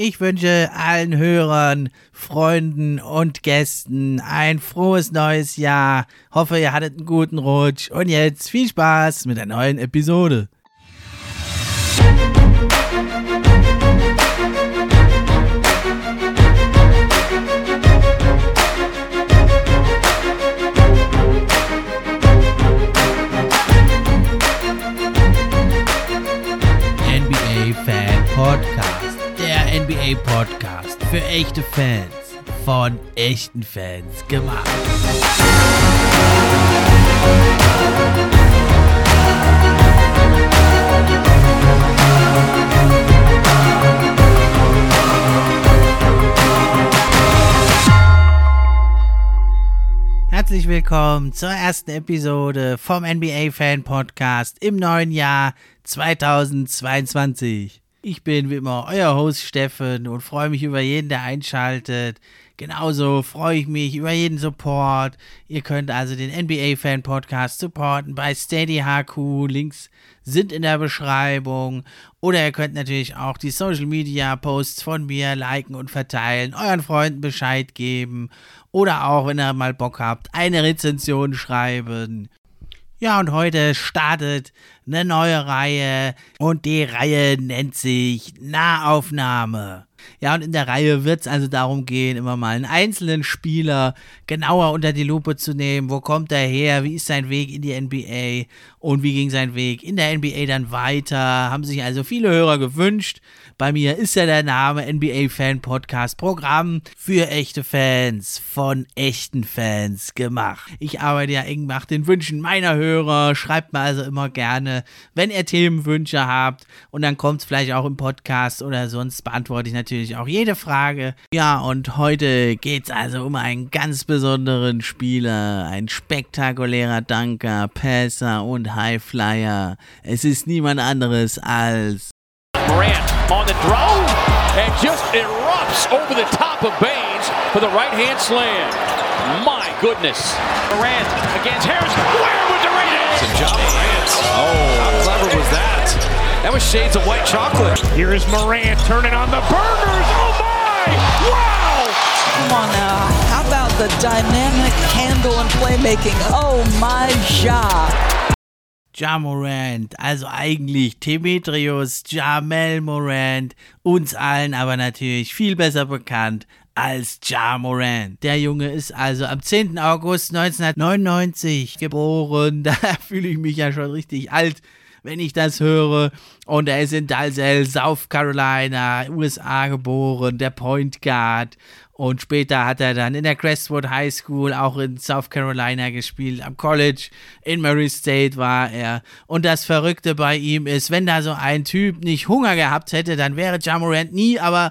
Ich wünsche allen Hörern, Freunden und Gästen ein frohes neues Jahr. Hoffe, ihr hattet einen guten Rutsch und jetzt viel Spaß mit der neuen Episode. NBA Fan Podcast. Podcast für echte Fans. Von echten Fans gemacht. Herzlich willkommen zur ersten Episode vom NBA Fan Podcast im neuen Jahr 2022. Ich bin wie immer euer Host Steffen und freue mich über jeden, der einschaltet. Genauso freue ich mich über jeden Support. Ihr könnt also den NBA Fan Podcast supporten bei Steady HQ. Links sind in der Beschreibung. Oder ihr könnt natürlich auch die Social Media Posts von mir liken und verteilen, euren Freunden Bescheid geben. Oder auch, wenn ihr mal Bock habt, eine Rezension schreiben. Ja, und heute startet eine neue Reihe und die Reihe nennt sich Nahaufnahme. Ja, und in der Reihe wird es also darum gehen, immer mal einen einzelnen Spieler genauer unter die Lupe zu nehmen. Wo kommt er her? Wie ist sein Weg in die NBA? Und wie ging sein Weg in der NBA dann weiter? Haben sich also viele Hörer gewünscht. Bei mir ist ja der Name NBA Fan Podcast Programm für echte Fans von echten Fans gemacht. Ich arbeite ja eng nach den Wünschen meiner Hörer. Schreibt mir also immer gerne, wenn ihr Themenwünsche habt. Und dann kommt es vielleicht auch im Podcast oder sonst beantworte ich natürlich auch jede Frage. Ja, und heute geht es also um einen ganz besonderen Spieler, ein spektakulärer Danker, Passer und Highflyer. Es ist niemand anderes als Morant on the draw and just erupts over the top of Baines for the right hand slam. My goodness. Morant against Harris. Where was Durant? And John Morant. Oh, how clever was that? That was shades of white chocolate. Here is Morant turning on the burners. Oh my! Wow! Come on now. How about the dynamic handle and playmaking? Oh my God. Jamorant, also eigentlich Demetrius Jamel Morant, uns allen aber natürlich viel besser bekannt als Jamorant. Der Junge ist also am 10. August 1999 geboren, da fühle ich mich ja schon richtig alt, wenn ich das höre. Und er ist in Dalzell, South Carolina, USA geboren, der Point Guard. Und später hat er dann in der Crestwood High School auch in South Carolina gespielt, am College in Murray State war er. Und das Verrückte bei ihm ist, wenn da so ein Typ nicht Hunger gehabt hätte, dann wäre Jamorant nie, aber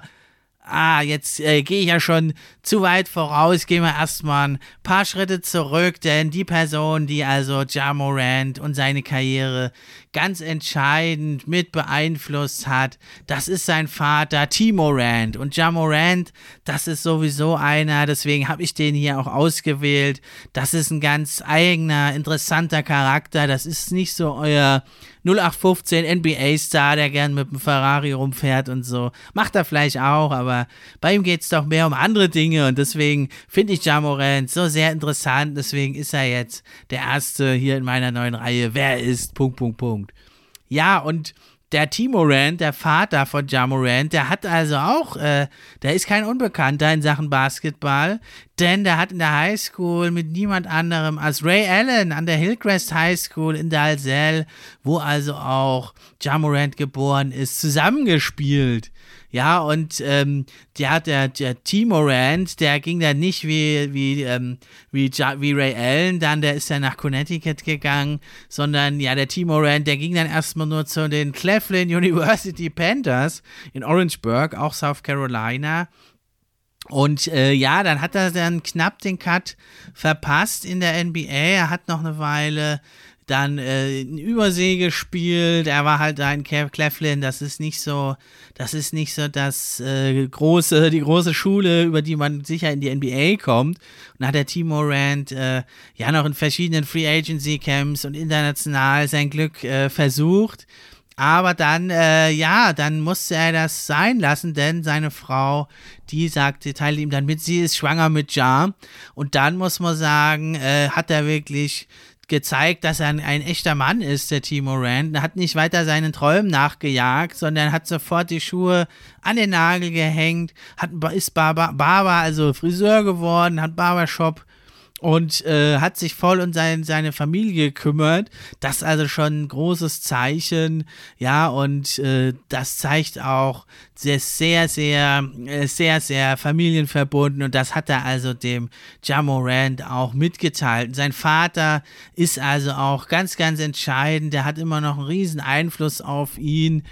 ah, jetzt äh, gehe ich ja schon zu weit voraus, gehen wir erstmal ein paar Schritte zurück, denn die Person, die also Ja Morant und seine Karriere ganz entscheidend mit beeinflusst hat, das ist sein Vater T. Morant. Und Ja Morant, das ist sowieso einer, deswegen habe ich den hier auch ausgewählt. Das ist ein ganz eigener, interessanter Charakter. Das ist nicht so euer 0815 NBA-Star, der gern mit dem Ferrari rumfährt und so. Macht er vielleicht auch, aber bei ihm geht es doch mehr um andere Dinge und deswegen finde ich Jamorant so sehr interessant. Deswegen ist er jetzt der Erste hier in meiner neuen Reihe. Wer ist? Punkt, Punkt, Punkt. Ja, und der Timorant, der Vater von Jamorant, der hat also auch, äh, der ist kein Unbekannter in Sachen Basketball, denn der hat in der Highschool mit niemand anderem als Ray Allen an der Hillcrest High School in Dalzell, wo also auch Jamorant geboren ist, zusammengespielt. Ja, und ähm, der, der, der Timorant, der ging dann nicht wie, wie, ähm, wie, ja, wie Ray Allen, dann der ist ja nach Connecticut gegangen, sondern ja, der Timorant, der ging dann erstmal nur zu den Cleveland University Panthers in Orangeburg, auch South Carolina. Und äh, ja, dann hat er dann knapp den Cut verpasst in der NBA. Er hat noch eine Weile dann äh, in Übersee gespielt. Er war halt da in Cleveland. Das ist nicht so, das ist nicht so das äh, große, die große Schule, über die man sicher in die NBA kommt. Und hat der Timo Rand äh, ja noch in verschiedenen Free Agency Camps und international sein Glück äh, versucht. Aber dann, äh, ja, dann musste er das sein lassen, denn seine Frau, die sagte, teilte ihm dann mit, sie ist schwanger mit Ja. Und dann muss man sagen, äh, hat er wirklich gezeigt, dass er ein, ein, echter Mann ist, der Timo Rand. Hat nicht weiter seinen Träumen nachgejagt, sondern hat sofort die Schuhe an den Nagel gehängt, hat, ist Barber, Barber, also Friseur geworden, hat Barbershop und äh, hat sich voll um sein, seine Familie gekümmert. Das ist also schon ein großes Zeichen, ja, und äh, das zeigt auch sehr, sehr, sehr, äh, sehr, sehr familienverbunden und das hat er also dem Jamorand auch mitgeteilt. Sein Vater ist also auch ganz, ganz entscheidend. Der hat immer noch einen riesen Einfluss auf ihn.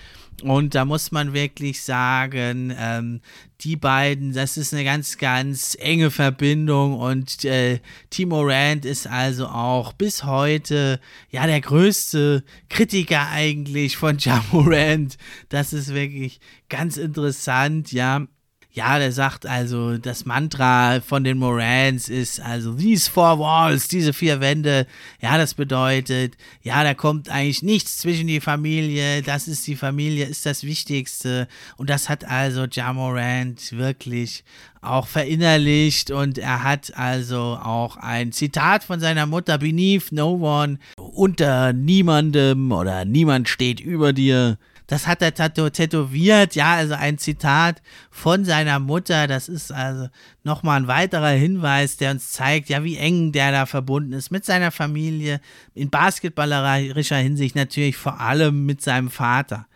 Und da muss man wirklich sagen, ähm, die beiden, das ist eine ganz, ganz enge Verbindung und äh, Timo Rand ist also auch bis heute ja der größte Kritiker eigentlich von Jamorant. Das ist wirklich ganz interessant, ja. Ja, der sagt also, das Mantra von den Morans ist also, these four walls, diese vier Wände. Ja, das bedeutet, ja, da kommt eigentlich nichts zwischen die Familie. Das ist die Familie, ist das Wichtigste. Und das hat also Jamorant wirklich auch verinnerlicht und er hat also auch ein Zitat von seiner Mutter, Beneath No One, unter niemandem oder niemand steht über dir. Das hat er tätowiert, ja, also ein Zitat von seiner Mutter. Das ist also nochmal ein weiterer Hinweis, der uns zeigt, ja, wie eng der da verbunden ist mit seiner Familie, in basketballerischer Hinsicht natürlich vor allem mit seinem Vater.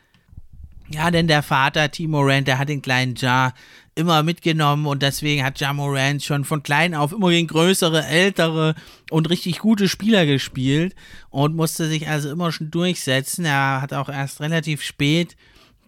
Ja, denn der Vater, Timo Rand, der hat den kleinen Jar immer mitgenommen und deswegen hat Jamorant schon von klein auf immer gegen größere, ältere und richtig gute Spieler gespielt und musste sich also immer schon durchsetzen. Er hat auch erst relativ spät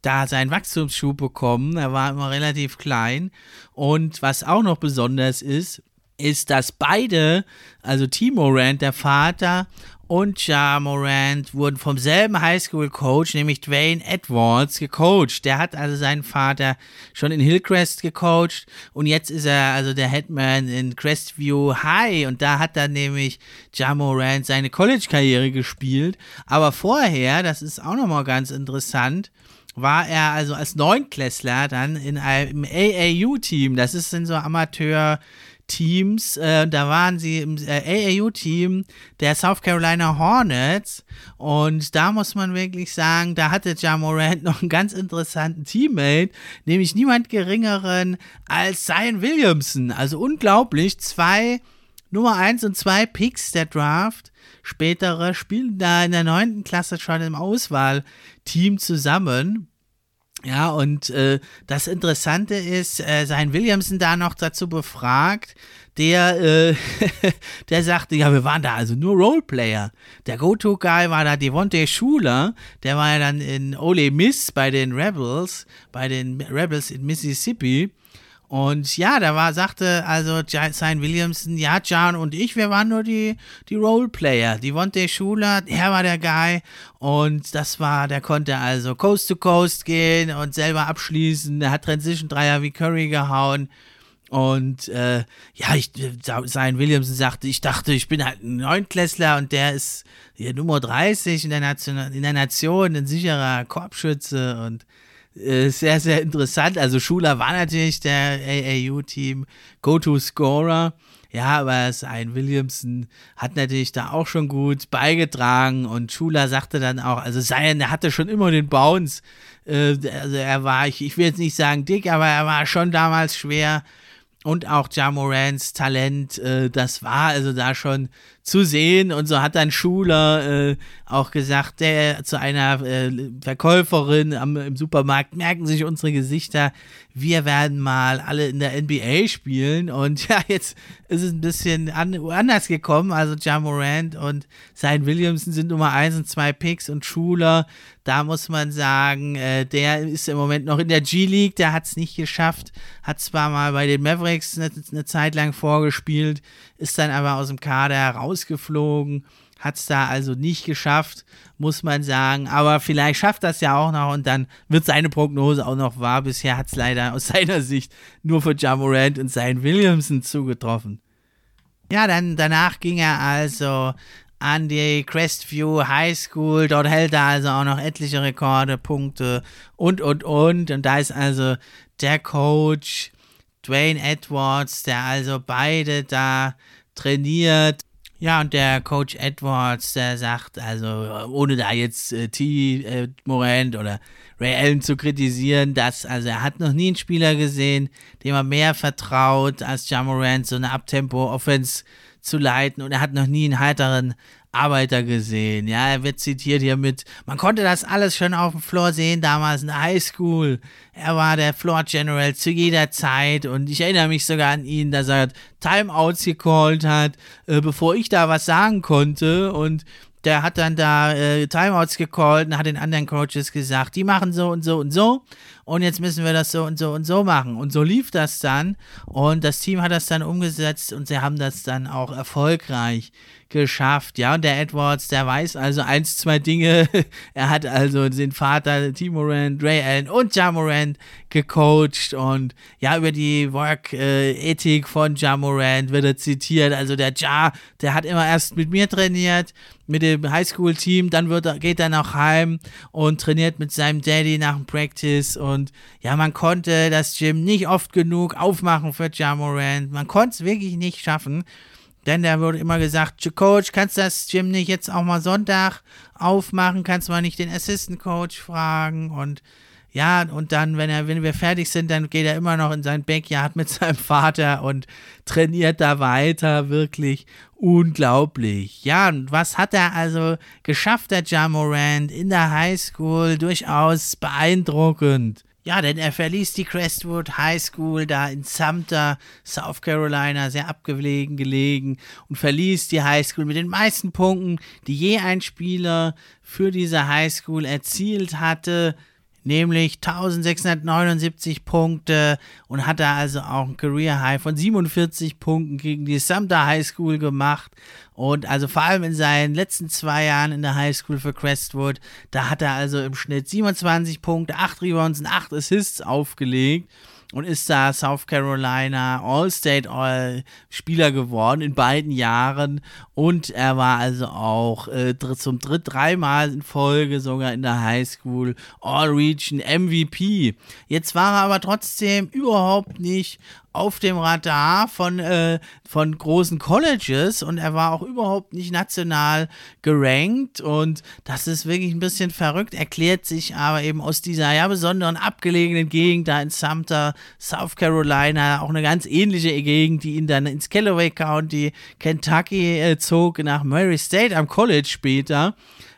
da seinen Wachstumsschub bekommen. Er war immer relativ klein und was auch noch besonders ist, ist, dass beide, also Timo Rand, der Vater und Ja Morant wurden vom selben Highschool-Coach, nämlich Dwayne Edwards, gecoacht. Der hat also seinen Vater schon in Hillcrest gecoacht und jetzt ist er also der Headman in Crestview High und da hat dann nämlich Ja Morant seine College-Karriere gespielt. Aber vorher, das ist auch nochmal ganz interessant, war er also als Neunklässler dann in einem AAU-Team. Das ist in so Amateur- Teams. Äh, da waren sie im äh, AAU-Team der South Carolina Hornets. Und da muss man wirklich sagen, da hatte Ja Morant noch einen ganz interessanten Teammate, nämlich niemand geringeren als Zion Williamson. Also unglaublich, zwei Nummer 1 und 2 Picks der Draft. Spätere spielen da in der neunten Klasse schon im Auswahlteam zusammen. Ja, und äh, das Interessante ist, äh, sein Williamson da noch dazu befragt, der, äh, der sagte, ja, wir waren da also nur Roleplayer. Der Go-To-Guy war da Devontae Schuler, der war ja dann in Ole Miss bei den Rebels, bei den Rebels in Mississippi. Und ja, da war, sagte also Sein Williamson, ja, John und ich, wir waren nur die, die Roleplayer. Die Wonte Schuler, er war der Guy. Und das war, der konnte also Coast to Coast gehen und selber abschließen. Er hat Transition Dreier wie Curry gehauen. Und äh, ja, ich, sein Williamson sagte, ich dachte, ich bin halt ein Neunklässler und der ist hier Nummer 30 in der Nation, in der Nation, ein sicherer Korbschütze und sehr, sehr interessant. Also Schuler war natürlich der AAU-Team Go-To-Scorer. Ja, aber ein Williamson hat natürlich da auch schon gut beigetragen und Schuler sagte dann auch, also Zion, der hatte schon immer den Bounce. Äh, also er war, ich, ich will jetzt nicht sagen dick, aber er war schon damals schwer und auch Jamorans Talent, äh, das war also da schon zu sehen. Und so hat dann Schuler äh, auch gesagt, der zu einer äh, Verkäuferin am, im Supermarkt, merken sich unsere Gesichter, wir werden mal alle in der NBA spielen. Und ja, jetzt ist es ein bisschen an, anders gekommen. Also Ja Morant und Zion Williamson sind Nummer 1 und 2 Picks und Schuler, da muss man sagen, äh, der ist im Moment noch in der G-League, der hat es nicht geschafft, hat zwar mal bei den Mavericks eine, eine Zeit lang vorgespielt, ist dann aber aus dem Kader herausgeflogen, hat es da also nicht geschafft, muss man sagen. Aber vielleicht schafft das ja auch noch und dann wird seine Prognose auch noch wahr. Bisher hat es leider aus seiner Sicht nur für Jamorant und sein Williamson zugetroffen. Ja, dann danach ging er also an die Crestview High School. Dort hält er also auch noch etliche Rekorde, Punkte und, und, und. Und da ist also der Coach Dwayne Edwards, der also beide da trainiert. Ja, und der Coach Edwards, der sagt, also ohne da jetzt äh, T. Äh, Morant oder Ray Allen zu kritisieren, dass, also er hat noch nie einen Spieler gesehen, dem er mehr vertraut als Jamorant, so eine Abtempo-Offense zu leiten und er hat noch nie einen heiteren Arbeiter gesehen. Ja, er wird zitiert hier mit, man konnte das alles schon auf dem Floor sehen, damals in der Highschool. Er war der Floor General zu jeder Zeit und ich erinnere mich sogar an ihn, dass er Timeouts gecallt hat, äh, bevor ich da was sagen konnte und der hat dann da äh, Timeouts gecallt und hat den anderen Coaches gesagt, die machen so und so und so und jetzt müssen wir das so und so und so machen. Und so lief das dann und das Team hat das dann umgesetzt und sie haben das dann auch erfolgreich geschafft. Ja, und der Edwards, der weiß also eins, zwei Dinge. er hat also den Vater Timorand, Ray Allen und Jamorand gecoacht und ja, über die Work-Ethik von Jamorand wird er zitiert. Also der Ja, der hat immer erst mit mir trainiert, mit dem Highschool-Team, dann wird er, geht er noch heim und trainiert mit seinem Daddy nach dem Practice und ja, man konnte das Gym nicht oft genug aufmachen für Jamorand. Man konnte es wirklich nicht schaffen. Denn da wurde immer gesagt, Coach, kannst du das Gym nicht jetzt auch mal Sonntag aufmachen? Kannst du mal nicht den Assistant Coach fragen? Und ja, und dann, wenn er, wenn wir fertig sind, dann geht er immer noch in sein Backyard mit seinem Vater und trainiert da weiter. Wirklich unglaublich. Ja, und was hat er also geschafft, der Jamorand, in der Highschool? Durchaus beeindruckend. Ja, denn er verließ die Crestwood High School da in Sumter, South Carolina, sehr abgelegen gelegen und verließ die High School mit den meisten Punkten, die je ein Spieler für diese High School erzielt hatte nämlich 1679 Punkte und hat da also auch ein Career High von 47 Punkten gegen die Sumter High School gemacht. Und also vor allem in seinen letzten zwei Jahren in der High School für Crestwood, da hat er also im Schnitt 27 Punkte, 8 Rebounds und 8 Assists aufgelegt und ist da South Carolina All-State All Spieler geworden in beiden Jahren und er war also auch äh, zum dritt dreimal in Folge sogar in der High School All Region MVP. Jetzt war er aber trotzdem überhaupt nicht auf dem Radar von, äh, von großen Colleges und er war auch überhaupt nicht national gerankt und das ist wirklich ein bisschen verrückt, erklärt sich aber eben aus dieser ja besonderen abgelegenen Gegend da in Sumter, South Carolina, auch eine ganz ähnliche Gegend, die ihn dann ins Callaway County, Kentucky äh, zog, nach Murray State am College später.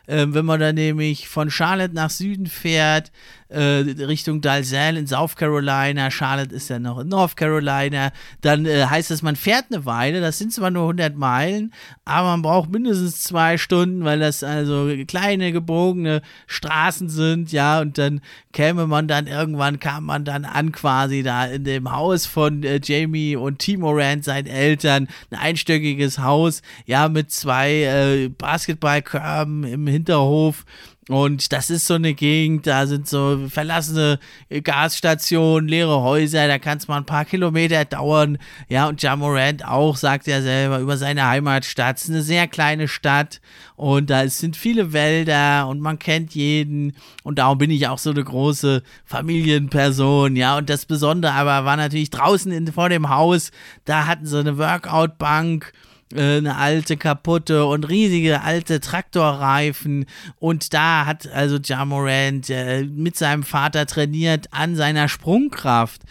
Ähm, wenn man dann nämlich von Charlotte nach Süden fährt, äh, Richtung Dalzell in South Carolina, Charlotte ist ja noch in North Carolina, dann äh, heißt das, man fährt eine Weile, das sind zwar nur 100 Meilen, aber man braucht mindestens zwei Stunden, weil das also kleine, gebogene Straßen sind, ja, und dann käme man dann irgendwann, kam man dann an quasi da in dem Haus von äh, Jamie und Timo Rand, seinen Eltern, ein einstöckiges Haus, ja, mit zwei äh, Basketballkörben im Hinterhof und das ist so eine Gegend, da sind so verlassene Gasstationen, leere Häuser, da kann es mal ein paar Kilometer dauern. Ja, und Jamorant auch, sagt er selber, über seine Heimatstadt. Es ist eine sehr kleine Stadt und da sind viele Wälder und man kennt jeden. Und darum bin ich auch so eine große Familienperson. Ja, und das Besondere aber war natürlich draußen in, vor dem Haus, da hatten sie eine Workout-Bank äh, eine alte kaputte und riesige alte Traktorreifen. Und da hat also Jamorant äh, mit seinem Vater trainiert an seiner Sprungkraft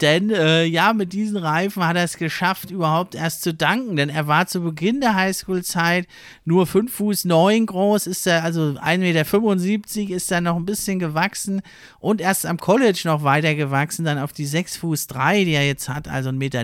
denn äh, ja, mit diesen Reifen hat er es geschafft, überhaupt erst zu danken. Denn er war zu Beginn der Highschool-Zeit nur 5 Fuß 9 groß, ist er also 1,75 Meter, ist er noch ein bisschen gewachsen und erst am College noch weiter gewachsen, dann auf die 6 Fuß 3, die er jetzt hat, also 1,90 Meter,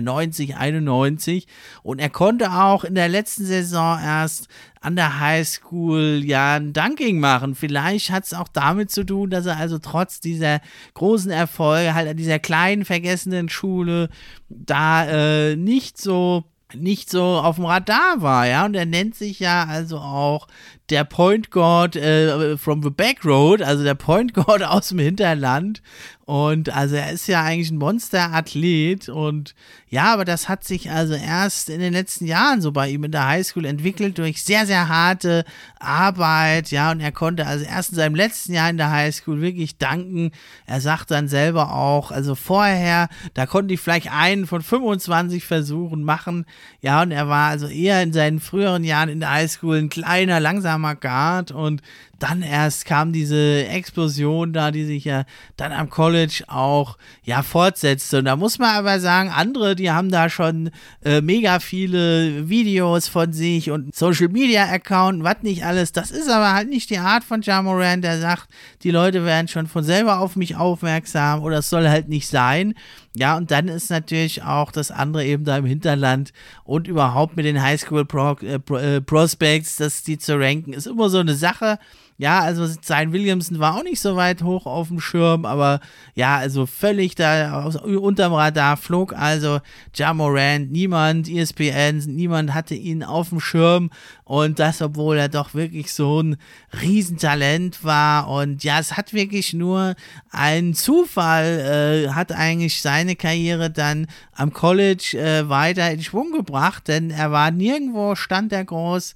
91. Und er konnte auch in der letzten Saison erst an der Highschool ja ein Dunking machen. Vielleicht hat es auch damit zu tun, dass er also trotz dieser großen Erfolge halt an dieser kleinen vergessenen Schule da äh, nicht so nicht so auf dem Radar war, ja, und er nennt sich ja also auch der Point Guard äh, from the Back Road, also der Point Guard aus dem Hinterland Und also er ist ja eigentlich ein Monsterathlet und ja, aber das hat sich also erst in den letzten Jahren so bei ihm in der Highschool entwickelt durch sehr, sehr harte Arbeit. Ja, und er konnte also erst in seinem letzten Jahr in der Highschool wirklich danken. Er sagt dann selber auch, also vorher, da konnte ich vielleicht einen von 25 Versuchen machen. Ja, und er war also eher in seinen früheren Jahren in der Highschool ein kleiner, langsamer Guard und dann erst kam diese Explosion da, die sich ja dann am College auch ja fortsetzte. Und da muss man aber sagen, andere, die haben da schon äh, mega viele Videos von sich und Social Media Account, was nicht alles. Das ist aber halt nicht die Art von Jamoran, der sagt, die Leute werden schon von selber auf mich aufmerksam oder es soll halt nicht sein. Ja, und dann ist natürlich auch das andere eben da im Hinterland und überhaupt mit den Highschool Pro, äh, Pro, äh, Prospects, dass die zu ranken, ist immer so eine Sache. Ja, also sein Williamson war auch nicht so weit hoch auf dem Schirm, aber ja, also völlig da aus, unterm Radar flog also Jamorant, niemand, ESPN, niemand hatte ihn auf dem Schirm. Und das, obwohl er doch wirklich so ein Riesentalent war. Und ja, es hat wirklich nur ein Zufall, äh, hat eigentlich seine Karriere dann am College äh, weiter in Schwung gebracht, denn er war nirgendwo, stand er groß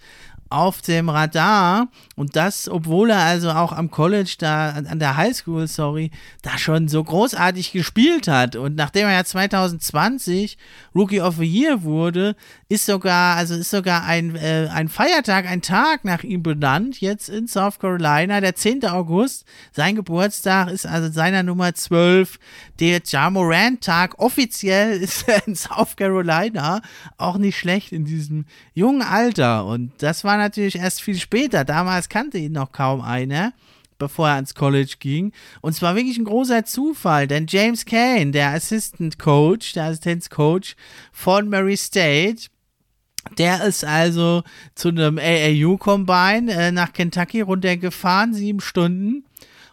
auf dem Radar. Und das, obwohl er also auch am College da, an der Highschool, sorry, da schon so großartig gespielt hat. Und nachdem er ja 2020 Rookie of the Year wurde, ist sogar, also ist sogar ein, äh, ein Feiertag, ein Tag nach ihm benannt, jetzt in South Carolina, der 10. August, sein Geburtstag ist also seiner Nummer 12, der Jamorant-Tag, offiziell ist er in South Carolina, auch nicht schlecht in diesem jungen Alter und das war natürlich erst viel später. Damals kannte ihn noch kaum einer, bevor er ans College ging. Und es war wirklich ein großer Zufall, denn James Kane, der Assistant Coach, der Assistenzcoach von Murray State, der ist also zu einem AAU-Combine äh, nach Kentucky runtergefahren, sieben Stunden.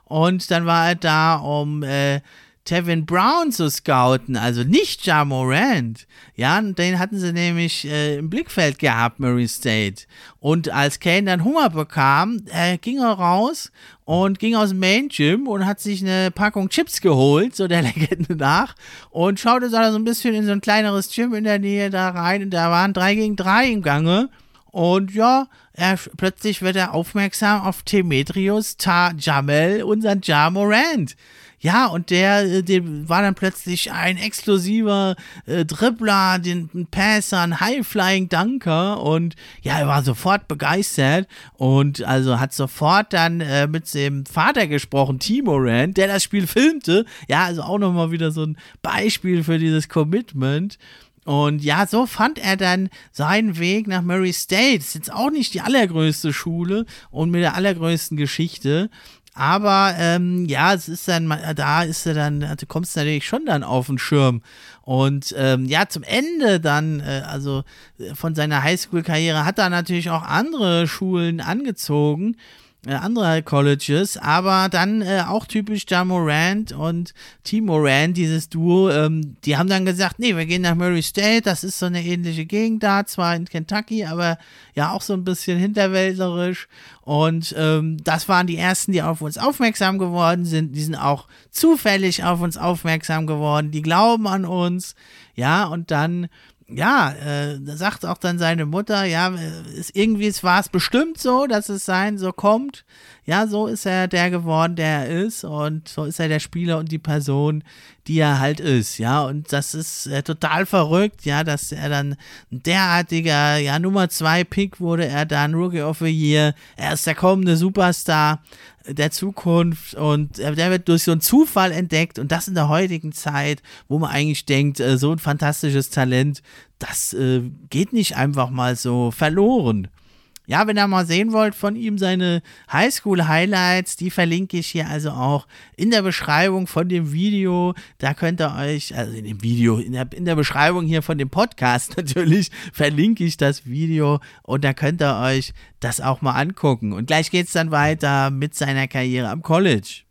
Und dann war er da, um äh, Tevin Brown zu scouten, also nicht Ja Morant. Ja, den hatten sie nämlich äh, im Blickfeld gehabt, Murray State. Und als Kane dann Hunger bekam, äh, ging er raus und ging aus dem Main Gym und hat sich eine Packung Chips geholt, so der Legende nach, und schaute so ein bisschen in so ein kleineres Gym in der Nähe da rein und da waren drei gegen drei im Gange. Und ja, er, plötzlich wird er aufmerksam auf Demetrius Ta Jamel, unseren Ja Morant. Ja, und der, äh, der war dann plötzlich ein exklusiver äh, Dribbler, den Passer, ein High-Flying-Dunker und ja, er war sofort begeistert und also hat sofort dann äh, mit dem Vater gesprochen, Timo Rand, der das Spiel filmte. Ja, also auch nochmal wieder so ein Beispiel für dieses Commitment. Und ja, so fand er dann seinen Weg nach Murray State. Ist jetzt auch nicht die allergrößte Schule und mit der allergrößten Geschichte. Aber ähm, ja, es ist dann, da ist er dann, du kommst natürlich schon dann auf den Schirm. Und ähm, ja, zum Ende dann, äh, also äh, von seiner Highschool-Karriere hat er natürlich auch andere Schulen angezogen äh, andere Colleges, aber dann äh, auch typisch Ja Morant und Team Morant, dieses Duo, ähm, die haben dann gesagt, nee, wir gehen nach Murray State, das ist so eine ähnliche Gegend da, zwar in Kentucky, aber ja auch so ein bisschen hinterwäldlerisch. Und ähm, das waren die ersten, die auf uns aufmerksam geworden sind, die sind auch zufällig auf uns aufmerksam geworden, die glauben an uns, ja, und dann ja, äh, sagt auch dann seine Mutter, ja, ist, irgendwie war es bestimmt so, dass es sein so kommt. Ja, so ist er der geworden, der er ist. Und so ist er der Spieler und die Person, die er halt ist, ja, und das ist äh, total verrückt, ja, dass er dann ein derartiger, ja, Nummer zwei Pick wurde er dann Rookie of the Year, er ist der kommende Superstar der Zukunft und äh, der wird durch so einen Zufall entdeckt. Und das in der heutigen Zeit, wo man eigentlich denkt, äh, so ein fantastisches Talent, das äh, geht nicht einfach mal so verloren. Ja, wenn ihr mal sehen wollt von ihm seine Highschool-Highlights, die verlinke ich hier also auch in der Beschreibung von dem Video. Da könnt ihr euch, also in dem Video, in der, in der Beschreibung hier von dem Podcast natürlich, verlinke ich das Video und da könnt ihr euch das auch mal angucken. Und gleich geht es dann weiter mit seiner Karriere am College.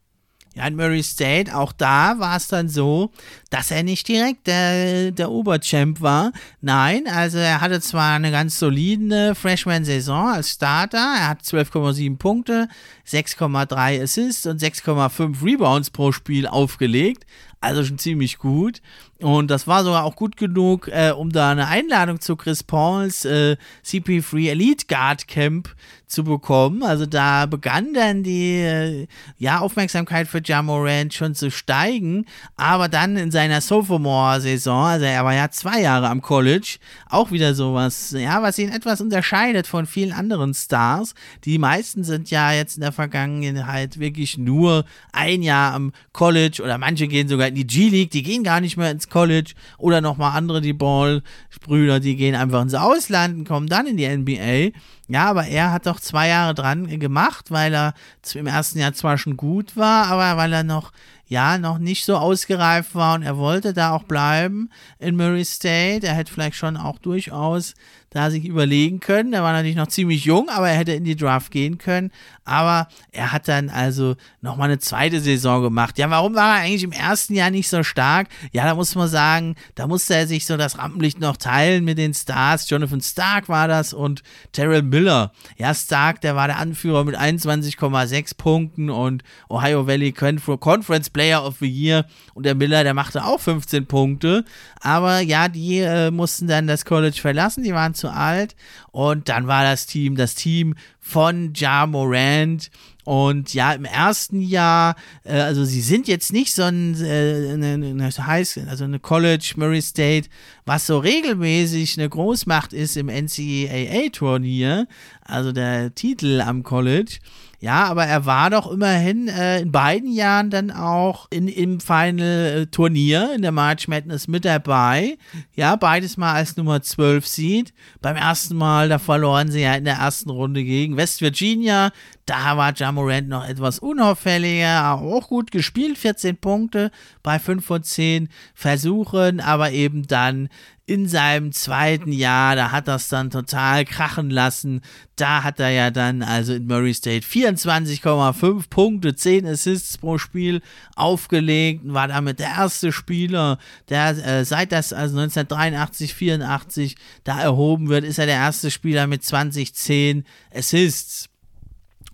Ja, in Murray State, auch da war es dann so, dass er nicht direkt der, der Oberchamp war. Nein, also er hatte zwar eine ganz solide Freshman-Saison als Starter, er hat 12,7 Punkte, 6,3 Assists und 6,5 Rebounds pro Spiel aufgelegt, also schon ziemlich gut. Und das war sogar auch gut genug, äh, um da eine Einladung zu Chris Pauls äh, CP3 Elite Guard Camp zu bekommen. Also da begann dann die äh, ja, Aufmerksamkeit für Jamorant schon zu steigen. Aber dann in seiner Sophomore-Saison, also er war ja zwei Jahre am College, auch wieder sowas, ja, was ihn etwas unterscheidet von vielen anderen Stars. Die meisten sind ja jetzt in der Vergangenheit wirklich nur ein Jahr am College oder manche gehen sogar in die G-League, die gehen gar nicht mehr ins College oder nochmal andere, die Ball-Brüder, die gehen einfach ins Ausland und kommen dann in die NBA. Ja, aber er hat doch zwei Jahre dran gemacht, weil er im ersten Jahr zwar schon gut war, aber weil er noch ja noch nicht so ausgereift war und er wollte da auch bleiben in Murray State. Er hätte vielleicht schon auch durchaus da sich überlegen können. Er war natürlich noch ziemlich jung, aber er hätte in die Draft gehen können. Aber er hat dann also nochmal eine zweite Saison gemacht. Ja, warum war er eigentlich im ersten Jahr nicht so stark? Ja, da muss man sagen, da musste er sich so das Rampenlicht noch teilen mit den Stars. Jonathan Stark war das und Terrell Miller. Ja, Stark, der war der Anführer mit 21,6 Punkten und Ohio Valley Conference Player of the Year. Und der Miller, der machte auch 15 Punkte. Aber ja, die äh, mussten dann das College verlassen. Die waren zu alt. Und dann war das Team, das Team von Ja Morant. Und ja, im ersten Jahr, äh, also sie sind jetzt nicht so ein, äh, eine, eine High, also eine College, Murray State, was so regelmäßig eine Großmacht ist im NCAA-Turnier, also der Titel am College. Ja, aber er war doch immerhin äh, in beiden Jahren dann auch in, im Final-Turnier in der March Madness mit dabei. Ja, beides mal als Nummer 12 Seed. Beim ersten Mal, da verloren sie ja in der ersten Runde gegen West Virginia. Da war Jamorant noch etwas unauffälliger, auch gut gespielt, 14 Punkte bei 5 von 10 Versuchen, aber eben dann in seinem zweiten Jahr, da hat das dann total krachen lassen. Da hat er ja dann also in Murray State 24,5 Punkte, 10 Assists pro Spiel aufgelegt und war damit der erste Spieler, der äh, seit das also 1983, 84 da erhoben wird, ist er der erste Spieler mit 2010 Assists.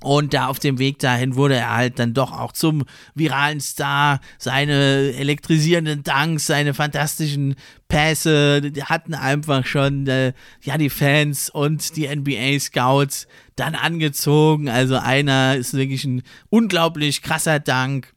Und da auf dem Weg dahin wurde er halt dann doch auch zum viralen Star. Seine elektrisierenden Dunks, seine fantastischen Pässe die hatten einfach schon äh, ja die Fans und die NBA Scouts dann angezogen. Also einer ist wirklich ein unglaublich krasser Dank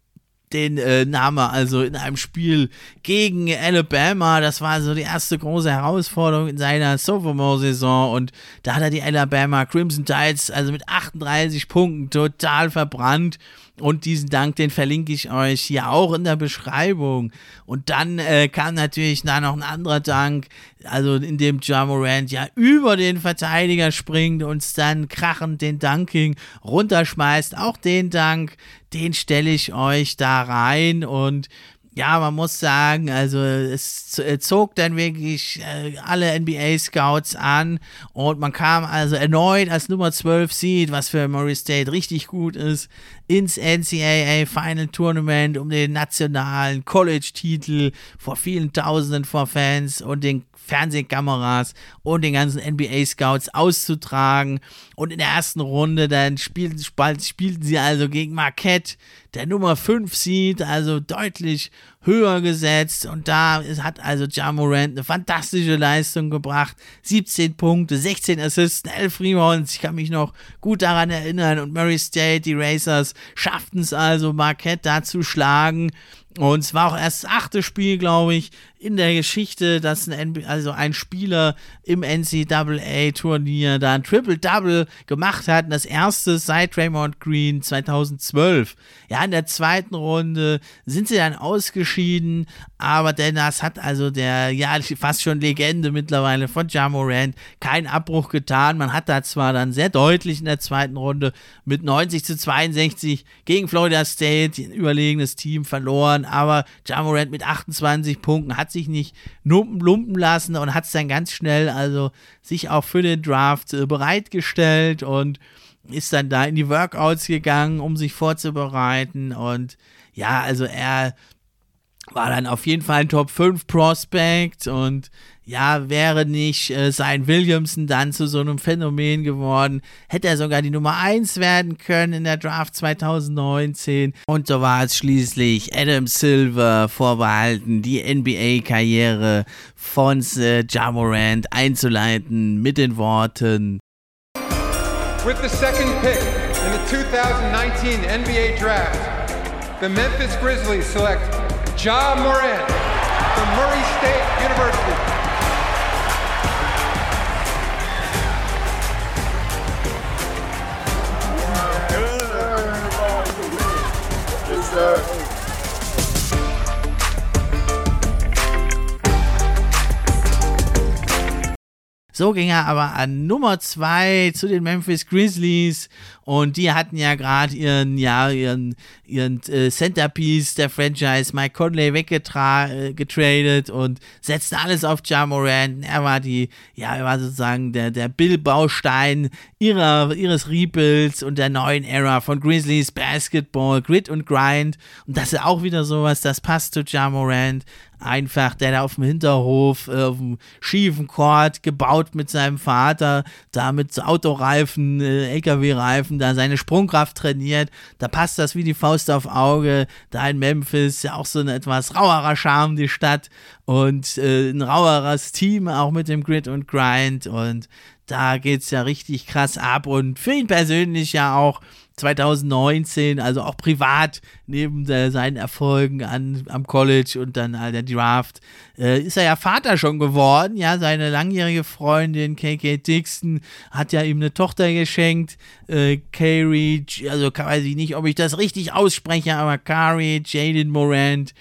den äh, nahm er also in einem Spiel gegen Alabama. Das war so die erste große Herausforderung in seiner Sophomore-Saison und da hat er die Alabama Crimson Tides also mit 38 Punkten total verbrannt. Und diesen Dank, den verlinke ich euch hier auch in der Beschreibung. Und dann äh, kam natürlich da noch ein anderer Dank, also in dem Jamorant ja über den Verteidiger springt und dann krachend den Dunking runterschmeißt. Auch den Dank, den stelle ich euch da rein und ja, man muss sagen, also es zog dann wirklich äh, alle NBA-Scouts an und man kam also erneut als Nummer 12 Seed, was für Murray State richtig gut ist, ins NCAA Final Tournament um den nationalen College-Titel vor vielen Tausenden vor Fans und den Fernsehkameras und den ganzen NBA-Scouts auszutragen. Und in der ersten Runde dann spielten, spielten sie also gegen Marquette, der Nummer 5 Seed, also deutlich höher gesetzt. Und da hat also Jamorant eine fantastische Leistung gebracht. 17 Punkte, 16 Assists, 11 Rebounds. Ich kann mich noch gut daran erinnern. Und Murray State, die Racers, schafften es also, Marquette da zu schlagen. Und es war auch erst das achte Spiel, glaube ich, in der Geschichte, dass ein, also ein Spieler im NCAA-Turnier da ein Triple-Double gemacht hat. Und das erste seit Raymond Green 2012. Ja, in der zweiten Runde sind sie dann ausgeschieden, aber denn das hat also der, ja, fast schon Legende mittlerweile von Jamorant keinen Abbruch getan. Man hat da zwar dann sehr deutlich in der zweiten Runde mit 90 zu 62 gegen Florida State ein überlegenes Team verloren, aber Jamorant mit 28 Punkten hat sich nicht lumpen lassen und hat es dann ganz schnell also sich auch für den Draft äh, bereitgestellt und ist dann da in die Workouts gegangen, um sich vorzubereiten und ja, also er war dann auf jeden Fall ein Top 5 Prospect und ja, wäre nicht äh, sein Williamson dann zu so einem Phänomen geworden, hätte er sogar die Nummer 1 werden können in der Draft 2019. Und so war es schließlich Adam Silver vorbehalten, die NBA-Karriere von äh, Jamorant einzuleiten mit den Worten. With the second pick in the 2019 NBA Draft, the Memphis Grizzlies select Ja Morant from Murray State University. So ging er aber an Nummer 2 zu den Memphis Grizzlies und die hatten ja gerade ihren, ja, ihren, ihren äh, Centerpiece der Franchise, Mike Conley, weggetradet äh, und setzten alles auf Ja Morant. Er war die, ja, er war sozusagen der, der Bill-Baustein ihrer, ihres Rebuilds und der neuen Era von Grizzlies Basketball, Grit und Grind. Und das ist auch wieder sowas, das passt zu Ja Morant einfach, der da auf dem Hinterhof, äh, auf dem schiefen Court, gebaut mit seinem Vater, da mit Autoreifen, äh, LKW-Reifen, da seine Sprungkraft trainiert. Da passt das wie die Faust auf Auge. Da in Memphis ja auch so ein etwas rauerer Charme, die Stadt. Und äh, ein raueres Team, auch mit dem Grid und Grind. Und da geht's ja richtig krass ab. Und für ihn persönlich ja auch 2019, also auch privat, neben der, seinen Erfolgen an, am College und dann halt der Draft, äh, ist er ja Vater schon geworden. Ja, seine langjährige Freundin KK Dixon hat ja ihm eine Tochter geschenkt. Äh, Carrie, also weiß ich nicht, ob ich das richtig ausspreche, aber Carrie, Jaden Morant.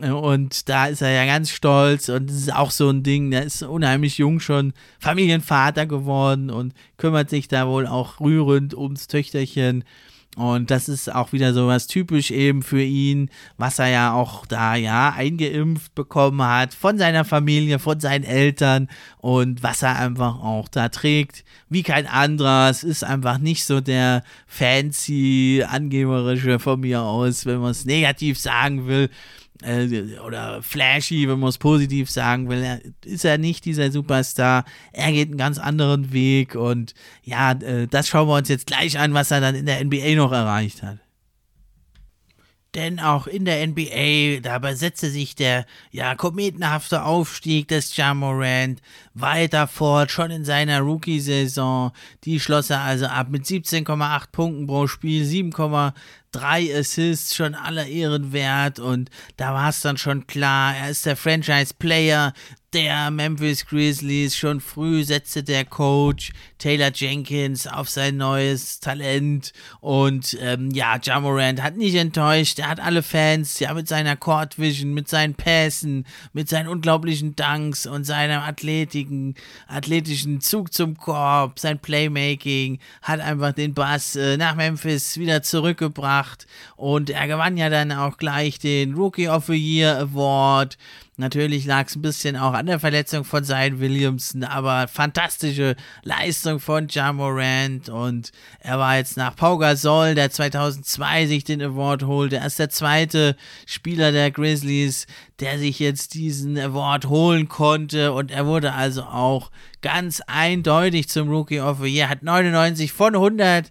Und da ist er ja ganz stolz und das ist auch so ein Ding, der ist unheimlich jung schon Familienvater geworden und kümmert sich da wohl auch rührend ums Töchterchen. Und das ist auch wieder so was typisch eben für ihn, was er ja auch da ja eingeimpft bekommen hat von seiner Familie, von seinen Eltern und was er einfach auch da trägt, wie kein anderer. Es ist einfach nicht so der fancy, angeberische von mir aus, wenn man es negativ sagen will äh, oder flashy, wenn man es positiv sagen will. Er ist er nicht dieser Superstar. Er geht einen ganz anderen Weg und ja, äh, das schauen wir uns jetzt gleich an, was er dann in der NBA noch erreicht hat. Denn auch in der NBA, da besetzte sich der ja kometenhafte Aufstieg des Jamorant weiter fort, schon in seiner Rookie-Saison. Die schloss er also ab mit 17,8 Punkten pro Spiel, 7,3 Assists, schon aller Ehren wert. Und da war es dann schon klar, er ist der Franchise-Player der Memphis Grizzlies. Schon früh setzte der Coach Taylor Jenkins auf sein neues Talent. Und ähm, ja, Jamorant hat nicht enttäuscht. Er hat alle Fans, ja, mit seiner Court Vision, mit seinen Pässen, mit seinen unglaublichen Dunks und seinem athletischen, athletischen Zug zum Korb, sein Playmaking, hat einfach den Bass äh, nach Memphis wieder zurückgebracht. Und er gewann ja dann auch gleich den Rookie of the Year Award. Natürlich lag es ein bisschen auch an der Verletzung von Zion Williamson, aber fantastische Leistung von Ja Morant und er war jetzt nach Pau Gasol, der 2002 sich den Award holte. Er ist der zweite Spieler der Grizzlies, der sich jetzt diesen Award holen konnte und er wurde also auch ganz eindeutig zum Rookie of the Year, hat 99 von 100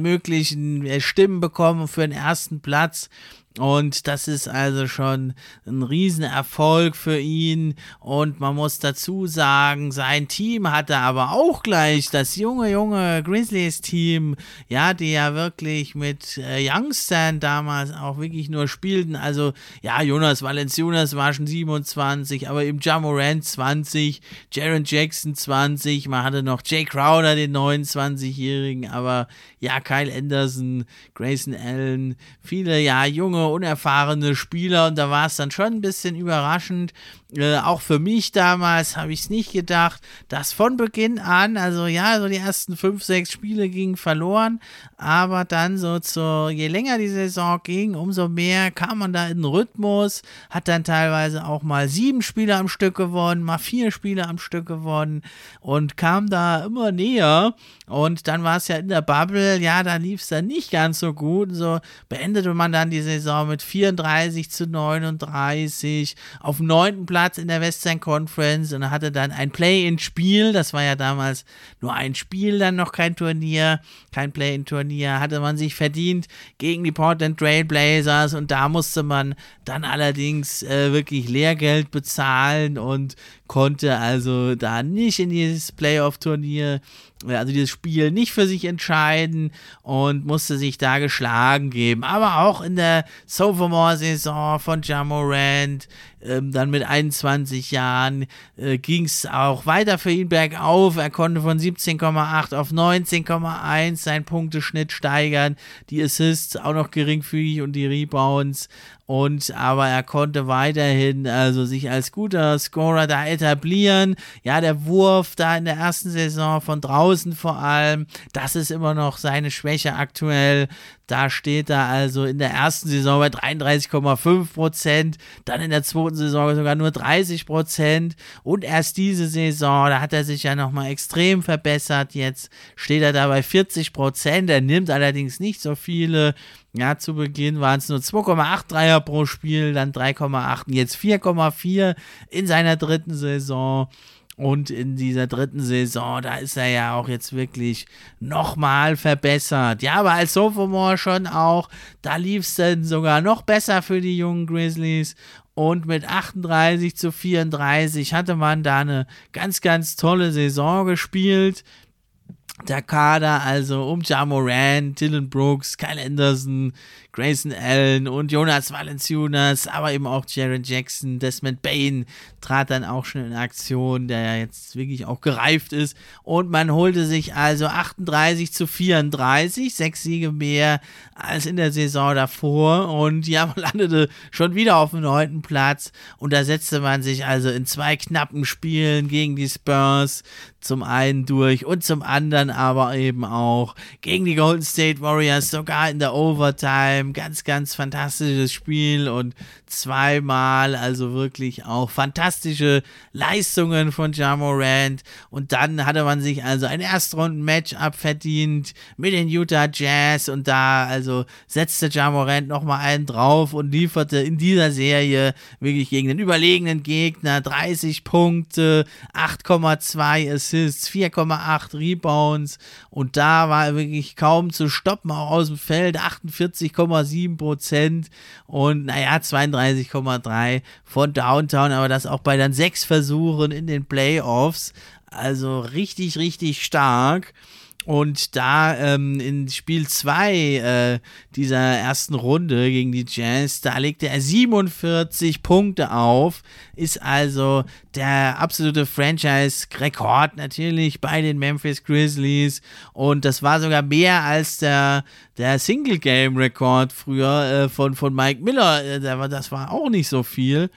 möglichen Stimmen bekommen für den ersten Platz und das ist also schon ein Riesenerfolg für ihn. Und man muss dazu sagen, sein Team hatte aber auch gleich das junge, junge Grizzlies-Team, ja, die ja wirklich mit äh, Youngstern damals auch wirklich nur spielten. Also, ja, Jonas Valenciunas war schon 27, aber eben Jamorant 20, Jaron Jackson 20, man hatte noch Jay Crowder, den 29-Jährigen, aber ja, Kyle Anderson, Grayson Allen, viele, ja, junge, unerfahrene Spieler. Und da war es dann schon ein bisschen überraschend. Äh, auch für mich damals habe ich es nicht gedacht, dass von Beginn an, also ja, so die ersten fünf, sechs Spiele gingen verloren, aber dann so zu, je länger die Saison ging, umso mehr kam man da in den Rhythmus, hat dann teilweise auch mal sieben Spiele am Stück gewonnen, mal vier Spiele am Stück gewonnen und kam da immer näher und dann war es ja in der Bubble, ja, da lief es dann nicht ganz so gut, so beendete man dann die Saison mit 34 zu 39 auf dem neunten Platz in der Western Conference und hatte dann ein Play-in-Spiel. Das war ja damals nur ein Spiel, dann noch kein Turnier, kein Play-in-Turnier. Hatte man sich verdient gegen die Portland Trail Blazers und da musste man dann allerdings äh, wirklich Lehrgeld bezahlen und konnte also da nicht in dieses Playoff-Turnier also dieses Spiel nicht für sich entscheiden und musste sich da geschlagen geben. Aber auch in der Sophomore-Saison von Jamorant, ähm, dann mit 21 Jahren, äh, ging es auch weiter für ihn bergauf. Er konnte von 17,8 auf 19,1 seinen Punkteschnitt steigern, die Assists auch noch geringfügig und die Rebounds und aber er konnte weiterhin also sich als guter Scorer da etablieren. Ja, der Wurf da in der ersten Saison von draußen vor allem, das ist immer noch seine Schwäche aktuell. Da steht er also in der ersten Saison bei 33,5 Prozent, dann in der zweiten Saison sogar nur 30 Prozent und erst diese Saison, da hat er sich ja nochmal extrem verbessert. Jetzt steht er da bei 40 Prozent. Er nimmt allerdings nicht so viele ja, zu Beginn waren es nur 2,8 Dreier pro Spiel, dann 3,8 und jetzt 4,4 in seiner dritten Saison. Und in dieser dritten Saison, da ist er ja auch jetzt wirklich nochmal verbessert. Ja, aber als Sophomore schon auch, da lief es dann sogar noch besser für die jungen Grizzlies. Und mit 38 zu 34 hatte man da eine ganz, ganz tolle Saison gespielt der Kader, also um Ja Morant, Dylan Brooks, Kyle Anderson, Grayson Allen und Jonas Valanciunas, aber eben auch Jaron Jackson, Desmond Bain trat dann auch schon in Aktion, der ja jetzt wirklich auch gereift ist. Und man holte sich also 38 zu 34, sechs Siege mehr als in der Saison davor. Und ja, man landete schon wieder auf dem neunten Platz. Und da setzte man sich also in zwei knappen Spielen gegen die Spurs zum einen durch und zum anderen aber eben auch gegen die Golden State Warriors, sogar in der Overtime. Ganz, ganz fantastisches Spiel und zweimal, also wirklich auch fantastische Leistungen von Jamorant. Und dann hatte man sich also ein Erstrunden-Matchup verdient mit den Utah Jazz und da also setzte Jamorant nochmal einen drauf und lieferte in dieser Serie wirklich gegen den überlegenen Gegner 30 Punkte, 8,2 Assists, 4,8 Rebounds und da war wirklich kaum zu stoppen, auch aus dem Feld, 48,7 Prozent und naja, 32 37,3 von Downtown, aber das auch bei dann sechs Versuchen in den Playoffs. Also richtig, richtig stark. Und da ähm, in Spiel 2 äh, dieser ersten Runde gegen die Jazz, da legte er 47 Punkte auf, ist also der absolute Franchise-Rekord natürlich bei den Memphis Grizzlies. Und das war sogar mehr als der, der Single-Game-Rekord früher äh, von, von Mike Miller. Äh, das war auch nicht so viel.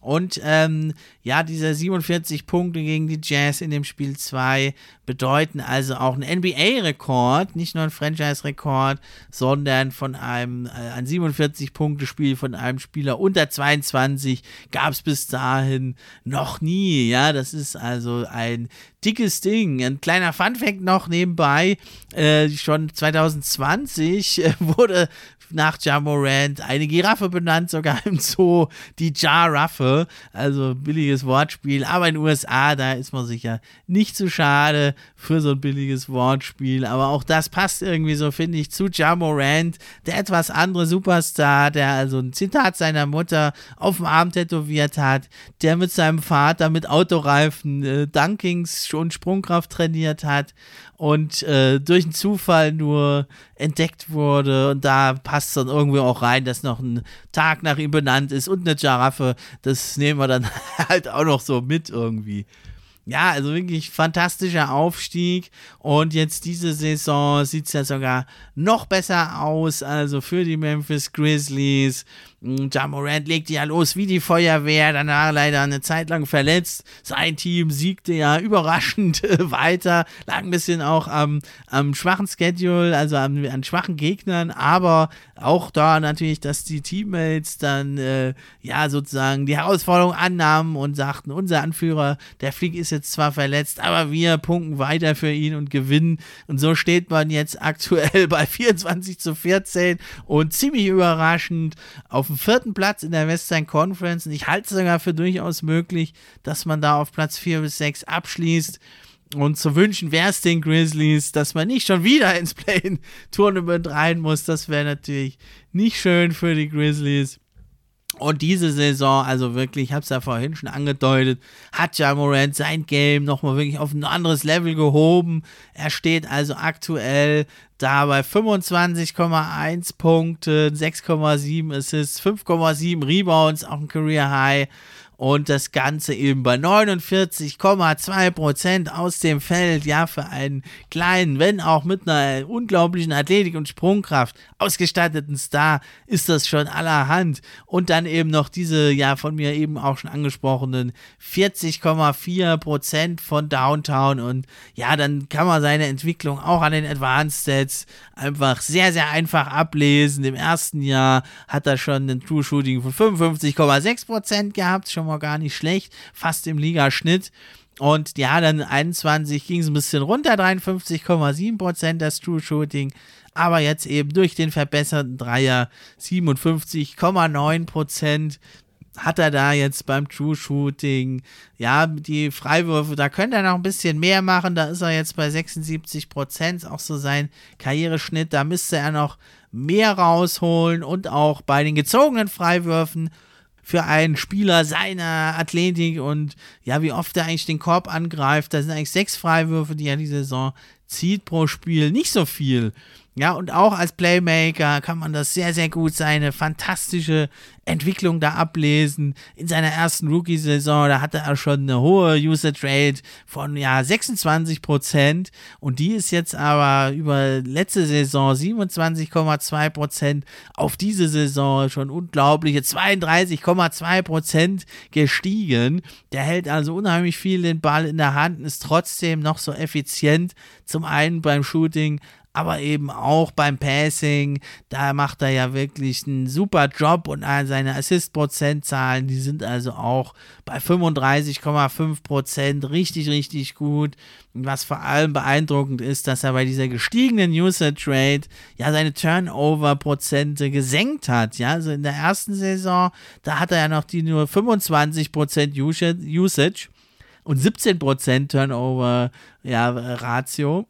Und ähm, ja, diese 47 Punkte gegen die Jazz in dem Spiel 2 bedeuten also auch einen NBA-Rekord, nicht nur einen Franchise-Rekord, sondern von einem äh, ein 47-Punkte-Spiel von einem Spieler unter 22 gab es bis dahin noch nie. Ja, das ist also ein dickes Ding. Ein kleiner Fun-Fact noch nebenbei: äh, schon 2020 äh, wurde nach Jamorant eine Giraffe benannt, sogar im Zoo, die Jaraffe. Also billiges Wortspiel. Aber in den USA, da ist man sicher nicht zu schade für so ein billiges Wortspiel. Aber auch das passt irgendwie so, finde ich, zu Jamorant, der etwas andere Superstar, der also ein Zitat seiner Mutter auf dem Arm tätowiert hat, der mit seinem Vater mit Autoreifen äh, Dunkings und Sprungkraft trainiert hat und äh, durch einen Zufall nur entdeckt wurde. Und da passt dann irgendwie auch rein, dass noch ein Tag nach ihm benannt ist und eine Giraffe. Das nehmen wir dann halt auch noch so mit irgendwie. Ja, also wirklich fantastischer Aufstieg. Und jetzt diese Saison sieht es ja sogar noch besser aus. Also für die Memphis Grizzlies. Jamorant legte ja los wie die Feuerwehr, er leider eine Zeit lang verletzt. Sein Team siegte ja überraschend weiter, lag ein bisschen auch am, am schwachen Schedule, also an, an schwachen Gegnern, aber auch da natürlich, dass die Teammates dann äh, ja sozusagen die Herausforderung annahmen und sagten, unser Anführer, der Flieg ist jetzt zwar verletzt, aber wir punkten weiter für ihn und gewinnen. Und so steht man jetzt aktuell bei 24 zu 14 und ziemlich überraschend auf dem vierten Platz in der Western Conference. Und ich halte es sogar für durchaus möglich, dass man da auf Platz 4 bis 6 abschließt. Und zu wünschen wäre es den Grizzlies, dass man nicht schon wieder ins Play-In-Tournament rein muss. Das wäre natürlich nicht schön für die Grizzlies. Und diese Saison, also wirklich, ich habe es ja vorhin schon angedeutet, hat Ja Morant sein Game nochmal wirklich auf ein anderes Level gehoben. Er steht also aktuell da bei 25,1 Punkten, 6,7 Assists, 5,7 Rebounds, auch ein Career High und das Ganze eben bei 49,2% aus dem Feld, ja, für einen kleinen, wenn auch mit einer unglaublichen Athletik und Sprungkraft ausgestatteten Star ist das schon allerhand. Und dann eben noch diese, ja, von mir eben auch schon angesprochenen 40,4% von Downtown und ja, dann kann man seine Entwicklung auch an den Advanced Stats einfach sehr, sehr einfach ablesen. Im ersten Jahr hat er schon ein True Shooting von 55,6% gehabt, schon mal gar nicht schlecht, fast im Ligaschnitt. Und ja, dann 21 ging es ein bisschen runter, 53,7% das True Shooting. Aber jetzt eben durch den verbesserten Dreier 57,9% hat er da jetzt beim True Shooting. Ja, die Freiwürfe, da könnte er noch ein bisschen mehr machen. Da ist er jetzt bei 76 Prozent, auch so sein Karriereschnitt. Da müsste er noch mehr rausholen und auch bei den gezogenen Freiwürfen für einen Spieler seiner Athletik und ja, wie oft er eigentlich den Korb angreift. Da sind eigentlich sechs Freiwürfe, die er die Saison zieht pro Spiel. Nicht so viel. Ja, und auch als Playmaker kann man das sehr, sehr gut seine fantastische Entwicklung da ablesen. In seiner ersten Rookie-Saison, da hatte er schon eine hohe Usage Rate von ja 26 Prozent und die ist jetzt aber über letzte Saison 27,2 Prozent auf diese Saison schon unglaubliche 32,2 Prozent gestiegen. Der hält also unheimlich viel den Ball in der Hand, ist trotzdem noch so effizient. Zum einen beim Shooting, aber eben auch beim Passing, da macht er ja wirklich einen super Job und seine Assist-Prozentzahlen, die sind also auch bei 35,5 Prozent richtig, richtig gut. Was vor allem beeindruckend ist, dass er bei dieser gestiegenen Usage Rate ja seine Turnover-Prozente gesenkt hat. Ja, also in der ersten Saison, da hat er ja noch die nur 25 Prozent Usage und 17 Prozent Turnover-Ratio. Ja,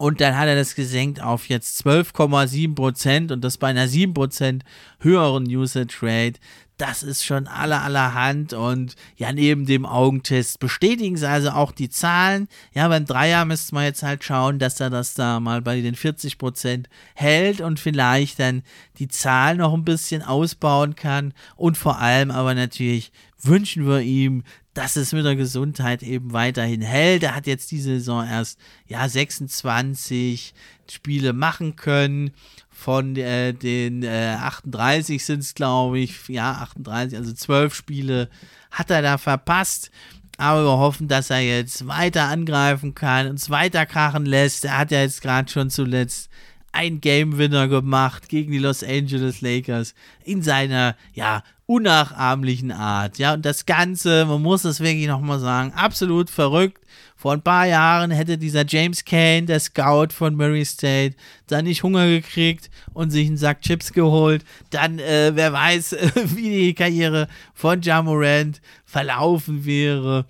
und dann hat er das gesenkt auf jetzt 12,7% und das bei einer 7% höheren Usage Rate. Das ist schon aller allerhand und ja, neben dem Augentest bestätigen sie also auch die Zahlen. Ja, beim Dreier müsste man jetzt halt schauen, dass er das da mal bei den 40% hält und vielleicht dann die Zahlen noch ein bisschen ausbauen kann. Und vor allem aber natürlich wünschen wir ihm, dass es mit der Gesundheit eben weiterhin hält. Er hat jetzt diese Saison erst ja 26 Spiele machen können. Von äh, den äh, 38 sind es, glaube ich, ja, 38, also 12 Spiele hat er da verpasst. Aber wir hoffen, dass er jetzt weiter angreifen kann, uns weiter krachen lässt. Er hat ja jetzt gerade schon zuletzt ein Game Winner gemacht gegen die Los Angeles Lakers in seiner ja unnachahmlichen Art. Ja, und das Ganze, man muss es wirklich nochmal sagen, absolut verrückt. Vor ein paar Jahren hätte dieser James Kane, der Scout von Murray State, da nicht Hunger gekriegt und sich einen Sack Chips geholt. Dann, äh, wer weiß, wie die Karriere von Jamorant verlaufen wäre.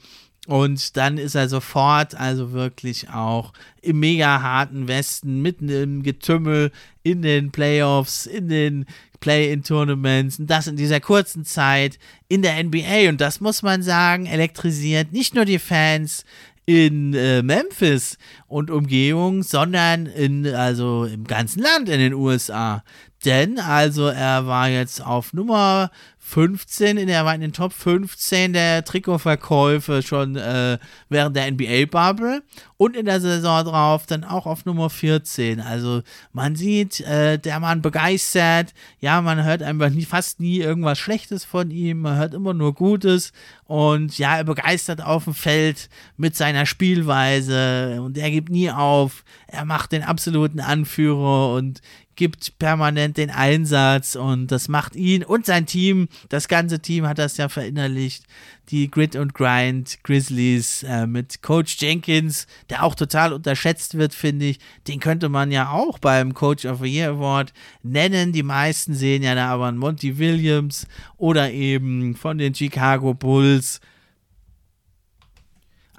Und dann ist er sofort, also wirklich auch im mega harten Westen, mitten im Getümmel, in den Playoffs, in den Play-in-Tournaments und das in dieser kurzen Zeit in der NBA. Und das muss man sagen, elektrisiert nicht nur die Fans in äh, Memphis und Umgebung, sondern in, also im ganzen Land in den USA. Denn also er war jetzt auf Nummer 15, in der in den Top 15 der Trikotverkäufe schon äh, während der NBA-Bubble und in der Saison drauf dann auch auf Nummer 14. Also man sieht, äh, der Mann begeistert. Ja, man hört einfach nie, fast nie irgendwas Schlechtes von ihm. Man hört immer nur Gutes. Und ja, er begeistert auf dem Feld mit seiner Spielweise und er gibt nie auf. Er macht den absoluten Anführer und gibt permanent den Einsatz und das macht ihn und sein Team, das ganze Team hat das ja verinnerlicht, die Grit und Grind Grizzlies äh, mit Coach Jenkins, der auch total unterschätzt wird, finde ich. Den könnte man ja auch beim Coach of the Year Award nennen. Die meisten sehen ja da aber einen Monty Williams oder eben von den Chicago Bulls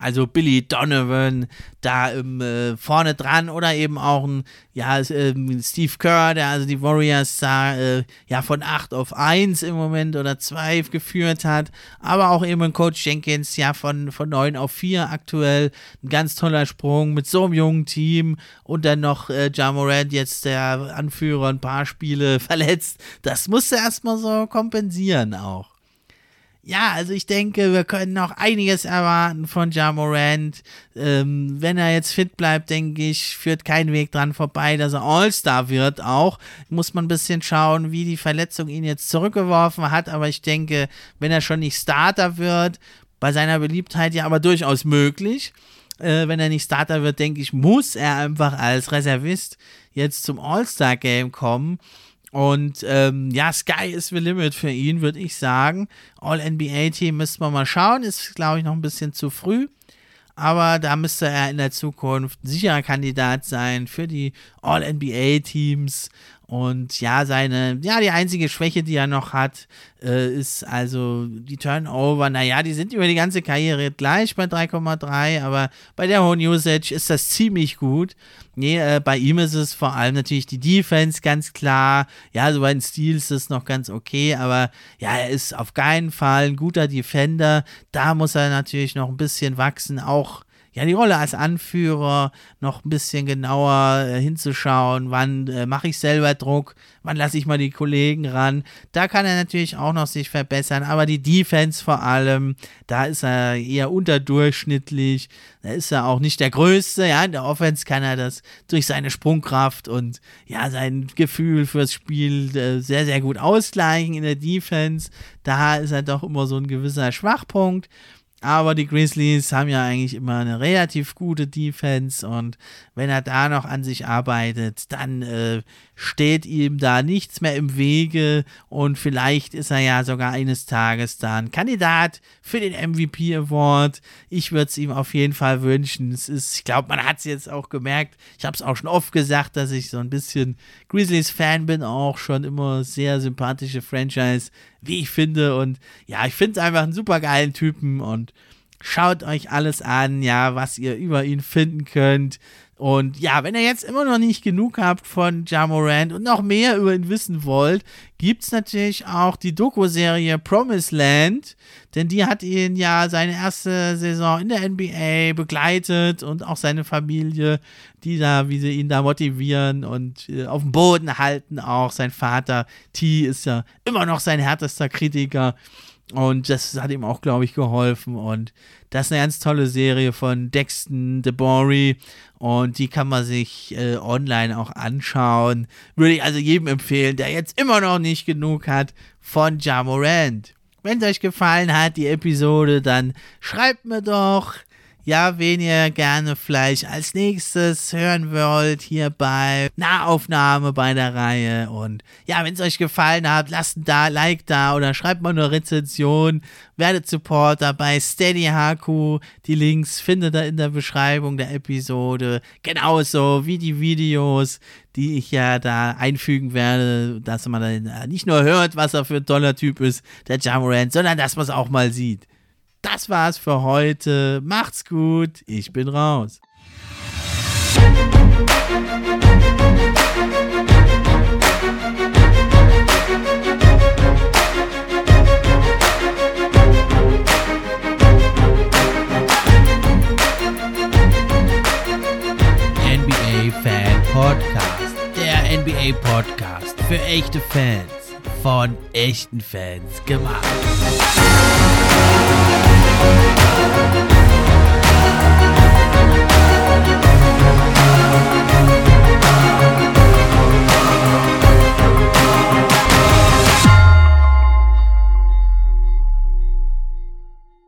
also Billy Donovan da ähm, äh, vorne dran oder eben auch ein, ja, ähm, Steve Kerr, der also die Warriors da äh, ja von 8 auf 1 im Moment oder 2 geführt hat, aber auch eben ein Coach Jenkins ja von, von 9 auf 4 aktuell, ein ganz toller Sprung mit so einem jungen Team. Und dann noch äh, Ja Morant jetzt der Anführer ein paar Spiele verletzt, das musste erstmal so kompensieren auch ja, also ich denke, wir können noch einiges erwarten von Ja Morant. Ähm, wenn er jetzt fit bleibt, denke ich, führt kein Weg dran vorbei, dass er All-Star wird auch. Muss man ein bisschen schauen, wie die Verletzung ihn jetzt zurückgeworfen hat. Aber ich denke, wenn er schon nicht Starter wird, bei seiner Beliebtheit ja aber durchaus möglich. Äh, wenn er nicht Starter wird, denke ich, muss er einfach als Reservist jetzt zum All-Star-Game kommen. Und ähm, ja, Sky is the limit für ihn, würde ich sagen. All-NBA-Team müsste man mal schauen. Ist, glaube ich, noch ein bisschen zu früh. Aber da müsste er in der Zukunft ein sicherer Kandidat sein für die All-NBA-Teams. Und ja, seine, ja, die einzige Schwäche, die er noch hat, äh, ist also die Turnover. Naja, die sind über die ganze Karriere gleich bei 3,3, aber bei der hohen Usage ist das ziemlich gut. Nee, äh, bei ihm ist es vor allem natürlich die Defense ganz klar. Ja, so bei den Steals ist es noch ganz okay, aber ja, er ist auf keinen Fall ein guter Defender. Da muss er natürlich noch ein bisschen wachsen, auch ja, die Rolle als Anführer noch ein bisschen genauer äh, hinzuschauen, wann äh, mache ich selber Druck, wann lasse ich mal die Kollegen ran. Da kann er natürlich auch noch sich verbessern, aber die Defense vor allem, da ist er eher unterdurchschnittlich. Da ist er auch nicht der Größte, ja, in der Offense kann er das durch seine Sprungkraft und ja, sein Gefühl fürs Spiel äh, sehr, sehr gut ausgleichen in der Defense. Da ist er doch immer so ein gewisser Schwachpunkt. Aber die Grizzlies haben ja eigentlich immer eine relativ gute Defense und wenn er da noch an sich arbeitet, dann äh, steht ihm da nichts mehr im Wege und vielleicht ist er ja sogar eines Tages dann Kandidat für den MVP Award. Ich würde es ihm auf jeden Fall wünschen. Es ist, ich glaube, man hat es jetzt auch gemerkt. Ich habe es auch schon oft gesagt, dass ich so ein bisschen Grizzlies Fan bin, auch schon immer sehr sympathische Franchise, wie ich finde und ja, ich finde es einfach einen super geilen Typen und Schaut euch alles an, ja, was ihr über ihn finden könnt. Und ja, wenn ihr jetzt immer noch nicht genug habt von Jamorant und noch mehr über ihn wissen wollt, gibt es natürlich auch die Doku-Serie Promised Land, denn die hat ihn ja seine erste Saison in der NBA begleitet und auch seine Familie, die da, wie sie ihn da motivieren und äh, auf dem Boden halten. Auch sein Vater T ist ja immer noch sein härtester Kritiker. Und das hat ihm auch, glaube ich, geholfen. Und das ist eine ganz tolle Serie von Dexton DeBory. Und die kann man sich äh, online auch anschauen. Würde ich also jedem empfehlen, der jetzt immer noch nicht genug hat von Jamorant. Wenn es euch gefallen hat, die Episode, dann schreibt mir doch ja, wen ihr gerne vielleicht als nächstes hören wollt, hier bei Nahaufnahme bei der Reihe. Und ja, wenn es euch gefallen hat, lasst ein da, Like da oder schreibt mal eine Rezension. Werdet Supporter bei Steady HQ. Die Links findet ihr in der Beschreibung der Episode. Genauso wie die Videos, die ich ja da einfügen werde, dass man dann nicht nur hört, was er für ein toller Typ ist, der Jamorant, sondern dass man es auch mal sieht. Das war's für heute. Macht's gut. Ich bin raus. NBA Fan Podcast. Der NBA Podcast für echte Fans von echten Fans gemacht. Thank you.